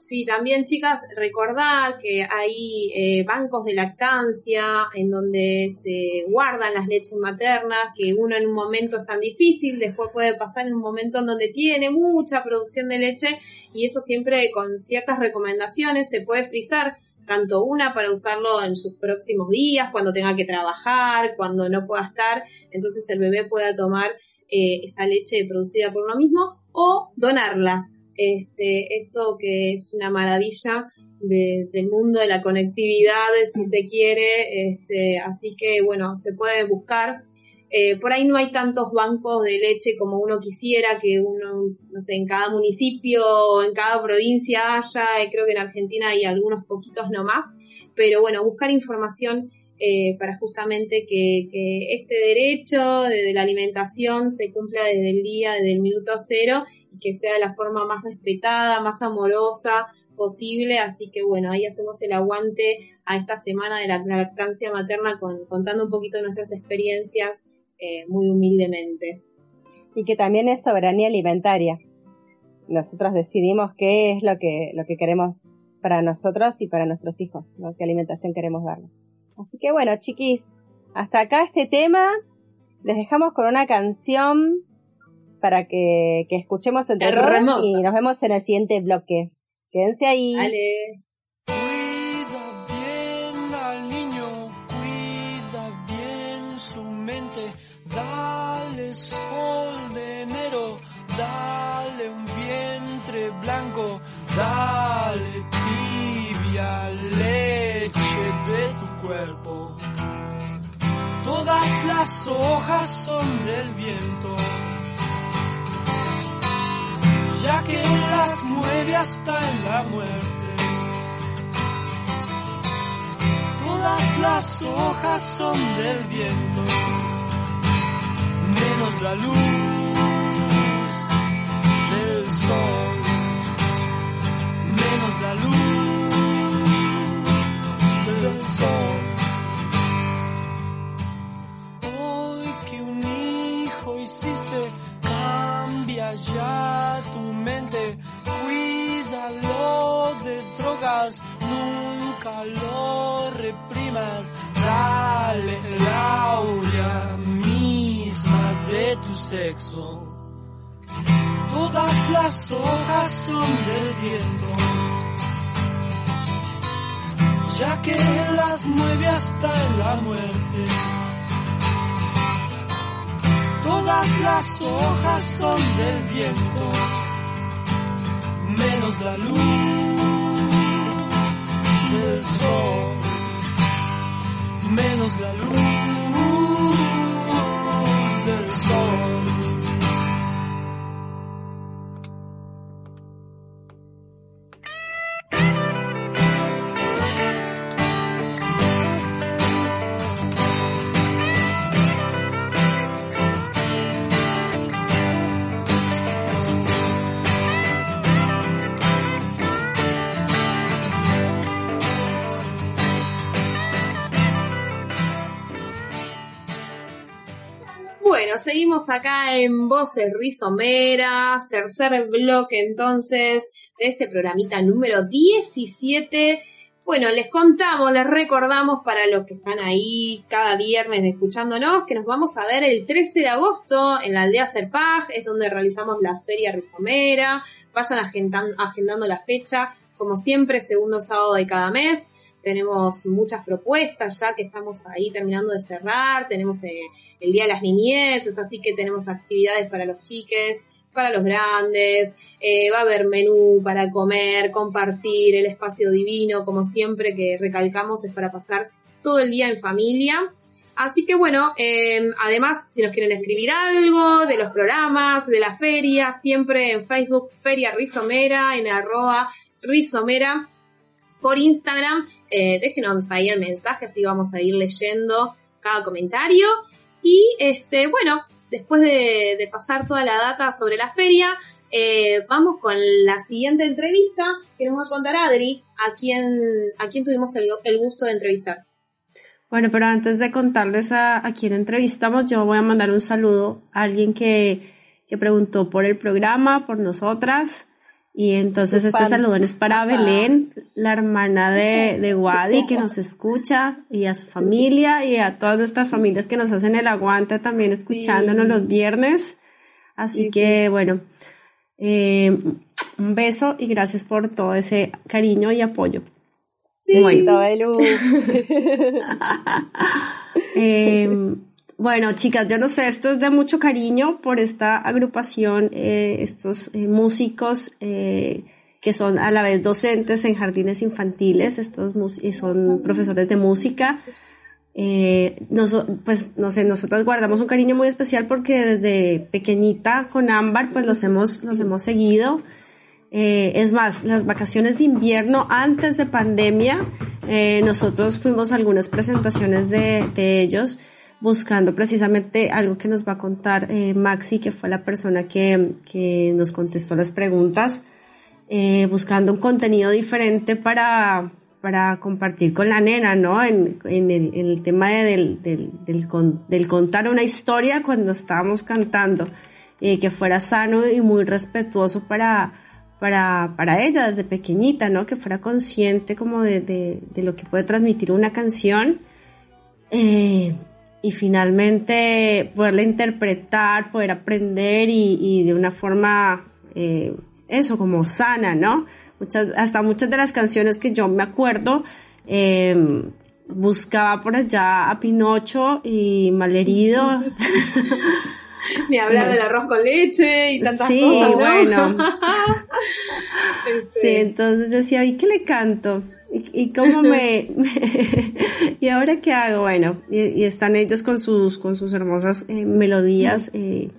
Sí, también chicas, recordar que hay eh, bancos de lactancia en donde se guardan las leches maternas, que uno en un momento es tan difícil, después puede pasar en un momento en donde tiene mucha producción de leche y eso siempre con ciertas recomendaciones se puede frizar tanto una para usarlo en sus próximos días, cuando tenga que trabajar, cuando no pueda estar, entonces el bebé pueda tomar eh, esa leche producida por uno mismo o donarla este, esto que es una maravilla del mundo de la conectividad, si se quiere, este, así que bueno, se puede buscar. Eh, por ahí no hay tantos bancos de leche como uno quisiera, que uno, no sé, en cada municipio o en cada provincia haya, creo que en Argentina hay algunos poquitos nomás, pero bueno, buscar información eh, para justamente que, que, este derecho de, la alimentación se cumpla desde el día, desde el minuto cero que sea de la forma más respetada, más amorosa posible. Así que bueno, ahí hacemos el aguante a esta semana de la lactancia materna con, contando un poquito nuestras experiencias eh, muy humildemente. Y que también es soberanía alimentaria. Nosotros decidimos qué es lo que, lo que queremos para nosotros y para nuestros hijos, qué alimentación queremos darles. Así que bueno, chiquis, hasta acá este tema. Les dejamos con una canción para que, que escuchemos entre todos y nos vemos en el siguiente bloque. Quédense ahí. Dale. Dale tibia leche de tu cuerpo. Todas las hojas son del viento ya que las mueve hasta en la muerte. Todas las hojas son del viento, menos la luz Ya tu mente, cuídalo de drogas, nunca lo reprimas, dale la aurea misma de tu sexo. Todas las hojas son del viento, ya que las mueve hasta la muerte. Todas las hojas son del viento, menos la luz del sol, menos la luz seguimos acá en Voces Rizomeras, tercer bloque entonces de este programita número 17. Bueno, les contamos, les recordamos para los que están ahí cada viernes escuchándonos que nos vamos a ver el 13 de agosto en la aldea Serpaj, es donde realizamos la feria rizomera. Vayan agendan- agendando la fecha, como siempre, segundo sábado de cada mes. Tenemos muchas propuestas ya que estamos ahí terminando de cerrar. Tenemos eh, el Día de las Niñeces, así que tenemos actividades para los chiques, para los grandes. Eh, va a haber menú para comer, compartir, el espacio divino, como siempre que recalcamos, es para pasar todo el día en familia. Así que bueno, eh, además, si nos quieren escribir algo de los programas, de la feria, siempre en Facebook, Feria Rizomera, en arroba Rizomera, por Instagram, eh, déjenos ahí el mensaje, así vamos a ir leyendo cada comentario. Y este, bueno, después de, pasar toda la data sobre la feria, eh, vamos con la siguiente entrevista que nos va a contar Adri, a quien, a quien tuvimos el, el gusto de entrevistar. Bueno, pero antes de contarles a, a quién entrevistamos, yo voy a mandar un saludo a alguien que, que preguntó por el programa, por nosotras. Y entonces este saludón es para. Belén, la hermana de, de Wadi, que nos escucha, y a su familia, y a todas nuestras familias que nos hacen el aguante también escuchándonos los viernes. Así Sí, que, bueno, eh, un beso y gracias por todo ese cariño y apoyo. Sí. Bueno. Eh, bueno, chicas, yo no sé, esto es de mucho cariño por esta agrupación, eh, estos eh, músicos eh, que son a la vez docentes en jardines infantiles, estos y son profesores de música. Eh, noso- pues no sé, nosotros guardamos un cariño muy especial porque desde pequeñita con Ámbar pues los hemos, los hemos seguido. Eh, es más, las vacaciones de invierno antes de pandemia, eh, nosotros fuimos a algunas presentaciones de ellos buscando precisamente algo que nos va a contar eh, Maxi, que fue la persona que, que nos contestó las preguntas, eh, buscando un contenido diferente para, para compartir con la nena, ¿no? En, en el, en el tema de- del, del, del, con- del contar una historia cuando estábamos cantando, eh, que fuera sano y muy respetuoso para, para, para ella desde pequeñita, ¿no? Que fuera consciente como de, de, de lo que puede transmitir una canción. Eh, y finalmente poderla interpretar, poder aprender y, y de una forma, eh, eso, como sana, ¿no? Muchas, hasta muchas de las canciones que yo me acuerdo, eh, buscaba por allá a Pinocho y Malherido. Ni hablar del arroz con leche y tantas Sí, cosas. ¿no? bueno. Este, Sí, entonces decía, ¿y qué le canto? ¿Y, y cómo me, ¿Y ahora qué hago? Bueno, y, y están ellos con sus, con sus hermosas eh, melodías. eh,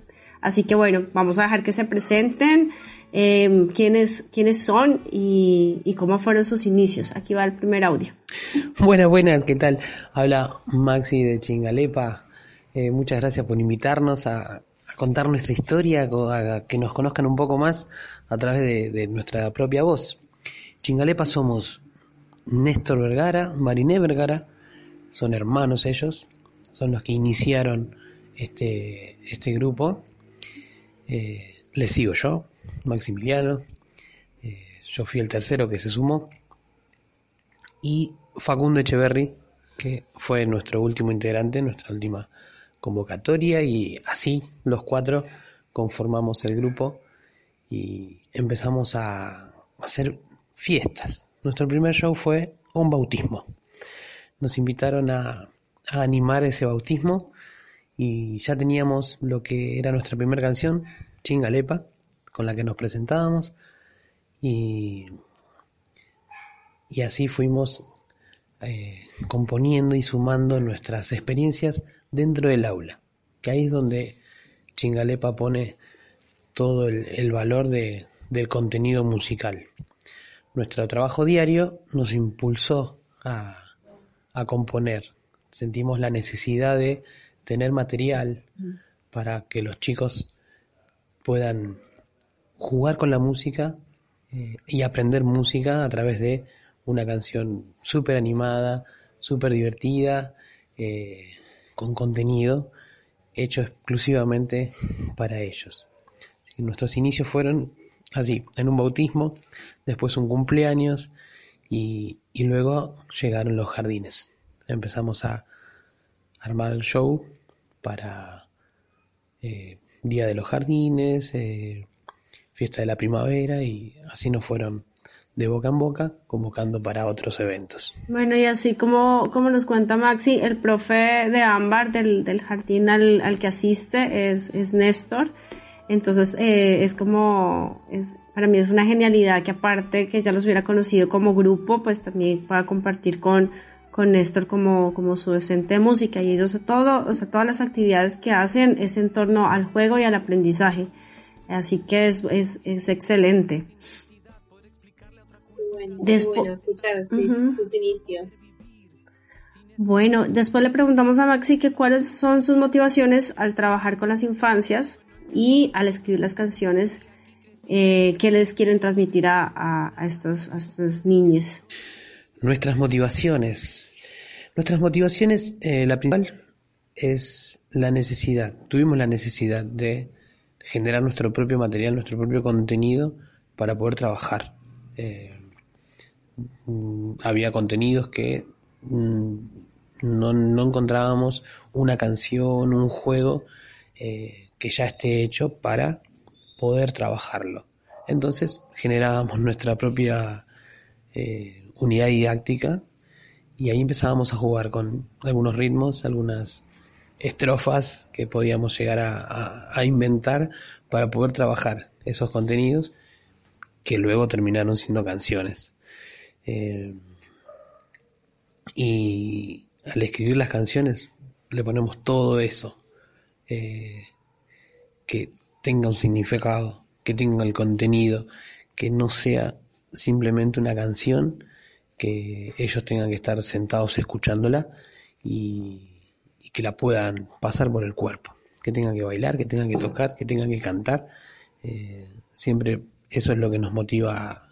así que bueno, vamos a dejar que se presenten eh, quiénes, quiénes son y, y cómo fueron sus inicios. Aquí va el primer audio. Buenas, buenas, ¿qué tal? Habla Maxi de Chingalepa. Eh, muchas gracias por invitarnos a, a contar nuestra historia, a, que nos conozcan un poco más a través de, de nuestra propia voz. Chingalepa somos Néstor Vergara, Mariné Vergara, son hermanos ellos, son los que iniciaron este, este grupo. Eh, le sigo yo, Maximiliano, eh, yo fui el tercero que se sumó, y Facundo Echeverry, que fue nuestro último integrante, nuestra última convocatoria, y así los cuatro conformamos el grupo y empezamos a hacer fiestas. Nuestro primer show fue un bautismo. Nos invitaron a, animar ese bautismo y ya teníamos lo que era nuestra primera canción, Chingalepa, con la que nos presentábamos y, así fuimos eh, componiendo y sumando nuestras experiencias dentro del aula, que ahí es donde Chingalepa pone todo el, el valor de, del contenido musical. Nuestro trabajo diario nos impulsó a, a componer. Sentimos la necesidad de tener material para que los chicos puedan jugar con la música eh, y aprender música a través de una canción súper animada, súper divertida, eh, con contenido hecho exclusivamente para ellos. Nuestros inicios fueron así, en un bautismo, después un cumpleaños y, y luego llegaron los jardines. Empezamos a armar el show para eh, Día de los Jardines, eh, Fiesta de la Primavera y así nos fueron de boca en boca convocando para otros eventos. Bueno, y así como, como nos cuenta Maxi, el profe de Ámbar del, del jardín al, al, que asiste es, es Néstor. Entonces eh, es como, es, para mí es una genialidad que aparte que ya los hubiera conocido como grupo, pues también pueda compartir con, con Néstor como, como su docente de música y ellos todo, o sea, todas las actividades que hacen es en torno al juego y al aprendizaje. Así que es, es, es excelente. Bueno, Después, bueno escuchar uh -huh. sus inicios. Bueno, después le preguntamos a Maxi que cuáles son sus motivaciones al trabajar con las infancias y al escribir las canciones eh, que les quieren transmitir a, a, a estos, a niños. Nuestras motivaciones. Nuestras motivaciones, eh, la principal es la necesidad. Tuvimos la necesidad de generar nuestro propio material, nuestro propio contenido para poder trabajar. Eh, había contenidos que mm, no, no, encontrábamos una canción, un juego eh, que ya esté hecho para poder trabajarlo. Entonces generábamos nuestra propia eh, unidad didáctica y ahí empezábamos a jugar con algunos ritmos, algunas estrofas que podíamos llegar a, inventar para poder trabajar esos contenidos que luego terminaron siendo canciones. Eh, y al escribir las canciones le ponemos todo eso, eh, que tenga un significado, que tenga el contenido, que no sea simplemente una canción, que ellos tengan que estar sentados escuchándola y, que la puedan pasar por el cuerpo, que tengan que bailar, que tengan que tocar, que tengan que cantar. Eh, siempre eso es lo que nos motiva a,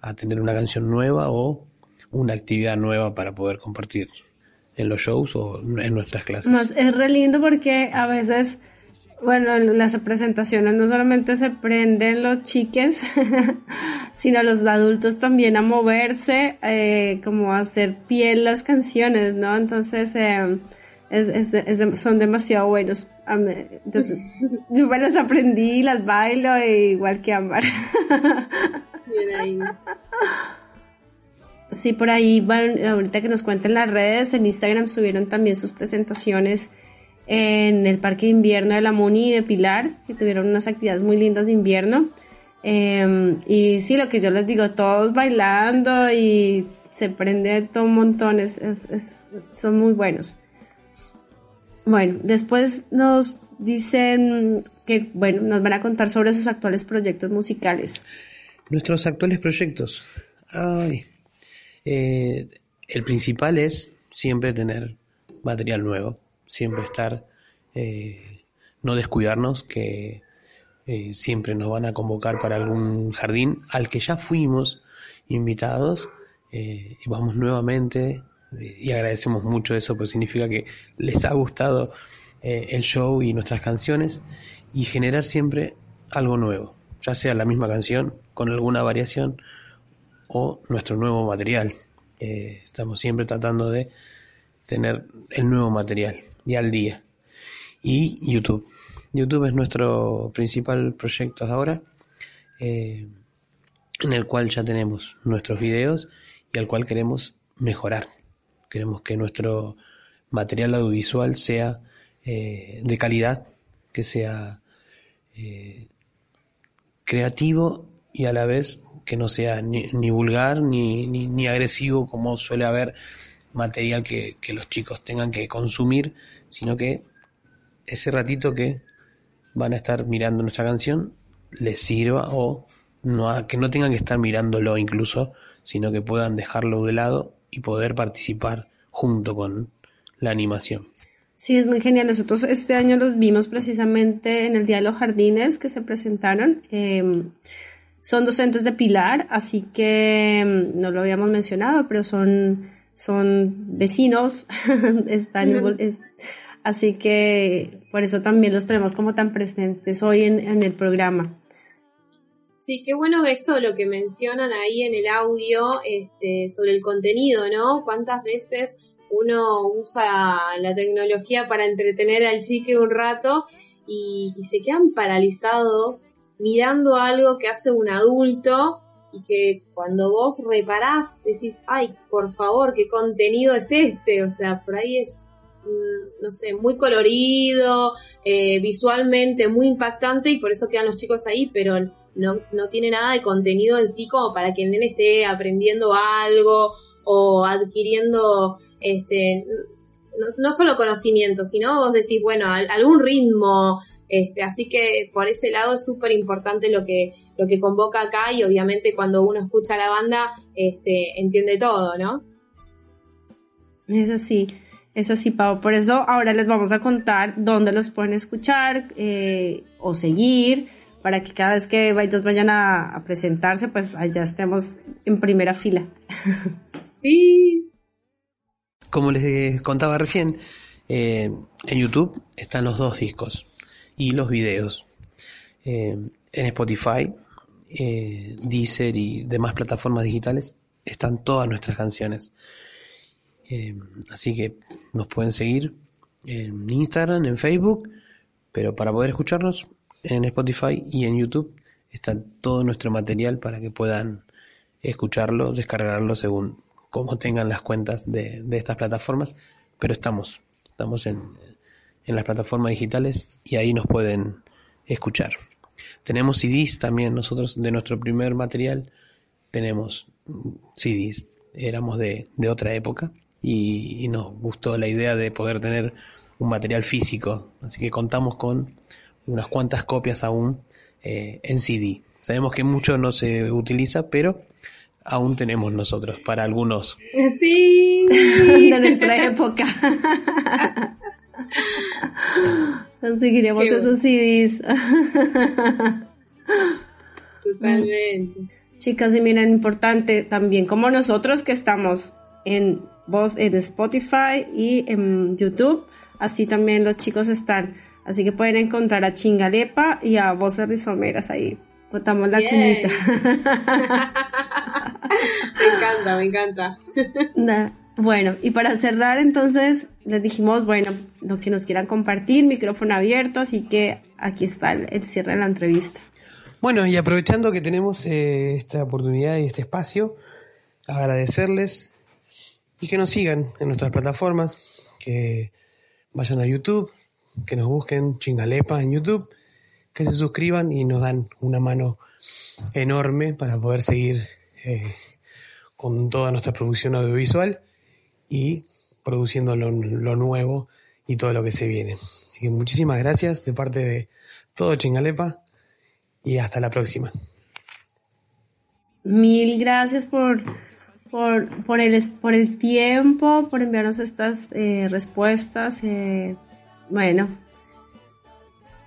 a tener una canción nueva o una actividad nueva para poder compartir en los shows o en nuestras clases. Es re lindo porque a veces, bueno, en las presentaciones no solamente se prenden los chiques, sino los adultos también a moverse, eh, como a hacer piel las canciones, ¿no? Entonces, eh, es, es, es, son demasiado buenos. Yo, yo me las aprendí las bailo igual que ahí. Sí, por ahí van, ahorita que nos cuenten las redes, en Instagram subieron también sus presentaciones en el Parque de Invierno de la Muni de Pilar, que tuvieron unas actividades muy lindas de invierno. Eh, y sí, lo que yo les digo, todos bailando y se prende todo un montón, es, es, son muy buenos. Bueno, después nos dicen que, bueno, nos van a contar sobre sus actuales proyectos musicales. Nuestros actuales proyectos. Ay, eh, el principal es siempre tener material nuevo, siempre estar, eh, no descuidarnos que eh, siempre nos van a convocar para algún jardín al que ya fuimos invitados y vamos nuevamente y agradecemos mucho eso, porque significa que les ha gustado el show y nuestras canciones y generar siempre algo nuevo, ya sea la misma canción con alguna variación o nuestro nuevo material. Eh, estamos siempre tratando de tener el nuevo material y al día. Y YouTube. YouTube es nuestro principal proyecto ahora, eh, en el cual ya tenemos nuestros videos y al cual queremos mejorar. Queremos que nuestro material audiovisual sea eh, de calidad, que sea eh, creativo y a la vez que no sea ni, vulgar ni, ni, agresivo como suele haber material que, que los chicos tengan que consumir, sino que ese ratito que van a estar mirando nuestra canción les sirva o no, que no tengan que estar mirándolo incluso, sino que puedan dejarlo de lado y poder participar junto con la animación. Sí, es muy genial. Nosotros este año los vimos precisamente en el Día de los Jardines que se presentaron. Em, son docentes de Pilar, así que em, no lo habíamos mencionado, pero son, son vecinos, están, así que por eso también los tenemos como tan presentes hoy en, en el programa. Sí, qué bueno esto lo que mencionan ahí en el audio este, sobre el contenido, ¿no? ¿Cuántas veces uno usa la tecnología para entretener al chique un rato y, se quedan paralizados mirando algo que hace un adulto y que cuando vos reparás decís, ay, por favor, ¿qué contenido es este? O sea, por ahí es, mm, no sé, muy colorido, eh, visualmente muy impactante y por eso quedan los chicos ahí, pero no, no tiene nada de contenido en sí como para que el nene esté aprendiendo algo o adquiriendo este, no, solo conocimiento, sino vos decís, bueno, algún ritmo, este, así que por ese lado es súper importante lo que, lo que convoca acá y obviamente cuando uno escucha la banda, este, entiende todo, ¿no? Es así, es así, Pau. Por eso ahora les vamos a contar dónde los pueden escuchar eh, o seguir para que cada vez que ellos vayan a, a presentarse, pues allá estemos en primera fila. Sí, como les contaba recién, eh, en YouTube están los dos discos y los videos. Eh, en Spotify, eh, Deezer y demás plataformas digitales están todas nuestras canciones. así que nos pueden seguir en Instagram, en Facebook, pero para poder escucharnos en Spotify y en YouTube está todo nuestro material para que puedan escucharlo, descargarlo según como tengan las cuentas de, estas plataformas, pero estamos, estamos en, en las plataformas digitales y ahí nos pueden escuchar. Tenemos CDs también nosotros de nuestro primer material, tenemos CDs, éramos de, de otra época y, nos gustó la idea de poder tener un material físico, así que contamos con unas cuantas copias aún eh, en CD. Sabemos que mucho no se utiliza, pero aún tenemos nosotros para algunos. Sí. de nuestra época. Conseguiremos esos CDs. Totalmente. Chicas, y miren, importante también, como nosotros que estamos en voz en Spotify y en YouTube, así también los chicos están. Así que pueden encontrar a Chingalepa y a Voces Rizomeras ahí Botamos la cunita. me encanta, me encanta. Bueno, y para cerrar entonces les dijimos, bueno, lo que nos quieran compartir, micrófono abierto, así que aquí está el, cierre de la entrevista. Bueno, y aprovechando que tenemos eh, esta oportunidad y este espacio, agradecerles y que nos sigan en nuestras plataformas, que vayan a YouTube, que nos busquen Chingalepa en YouTube que se suscriban y nos dan una mano enorme para poder seguir eh, con toda nuestra producción audiovisual y produciendo lo, nuevo y todo lo que se viene. Así que muchísimas gracias de parte de todo Chingalepa y hasta la próxima. Mil gracias por, por, por, el, por el tiempo, por enviarnos estas eh, respuestas. Eh, bueno,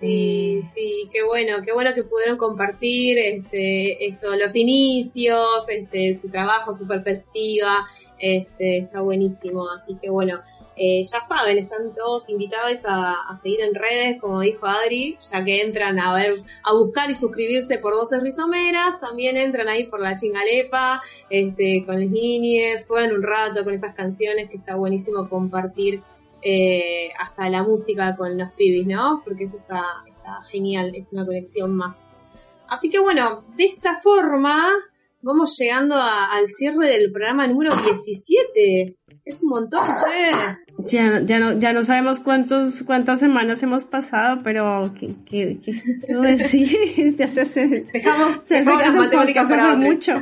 Sí, sí, qué bueno, qué bueno que pudieron compartir este, esto, los inicios, este, su trabajo, su perspectiva, este, está buenísimo, así que bueno, eh, ya saben, están todos invitados a, seguir en redes, como dijo Adri, ya que entran a ver, a buscar y suscribirse por Voces Rizomeras, también entran ahí por la chingalepa, este, con los niñes, juegan un rato con esas canciones que está buenísimo compartir eh, hasta la música con los pibis, ¿no? Porque eso está, está genial, es una conexión más. Así que bueno, de esta forma vamos llegando al cierre del programa número 17. Es un montón, che. Ya, ya, no, ya no sabemos cuántos, cuántas semanas hemos pasado, pero ¿qué, qué, qué decir? ya se hace, dejamos, se dejamos las matemáticas para mucho.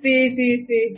sí, sí, sí.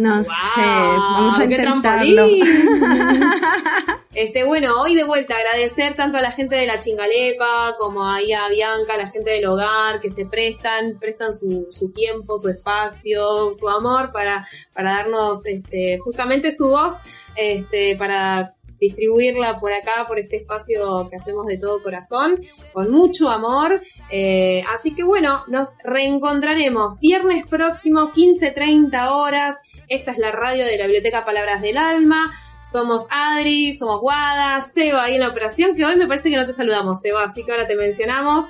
No sé, vamos a intentarlo. este, bueno, hoy de vuelta agradecer tanto a la gente de la Chingalepa como ahí a Bianca, a la gente del hogar que se prestan, prestan su, su tiempo, su espacio, su amor para, para darnos este, justamente su voz, este, para distribuirla por acá, por este espacio que hacemos de todo corazón, con mucho amor. Eh, así que bueno, nos reencontraremos viernes próximo, 15.30 horas. Esta es la radio de la Biblioteca Palabras del Alma. Somos Adri, somos Guada, Seba ahí en la operación, que hoy me parece que no te saludamos, Seba, así que ahora te mencionamos.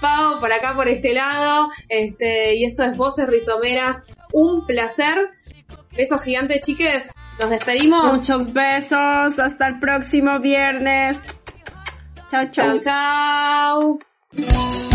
Pau, por acá, por este lado. Este, y esto es Voces Rizomeras. Un placer. Besos gigantes, chiques. Nos despedimos. Muchos besos. Hasta el próximo viernes. Chao, chao. Chao, chao.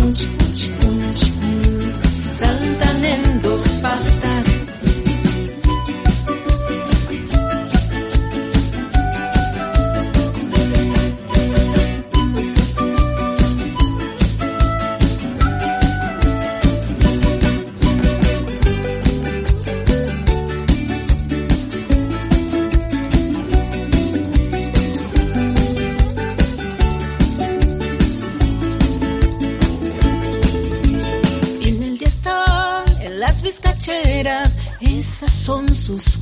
不起不起不起 sus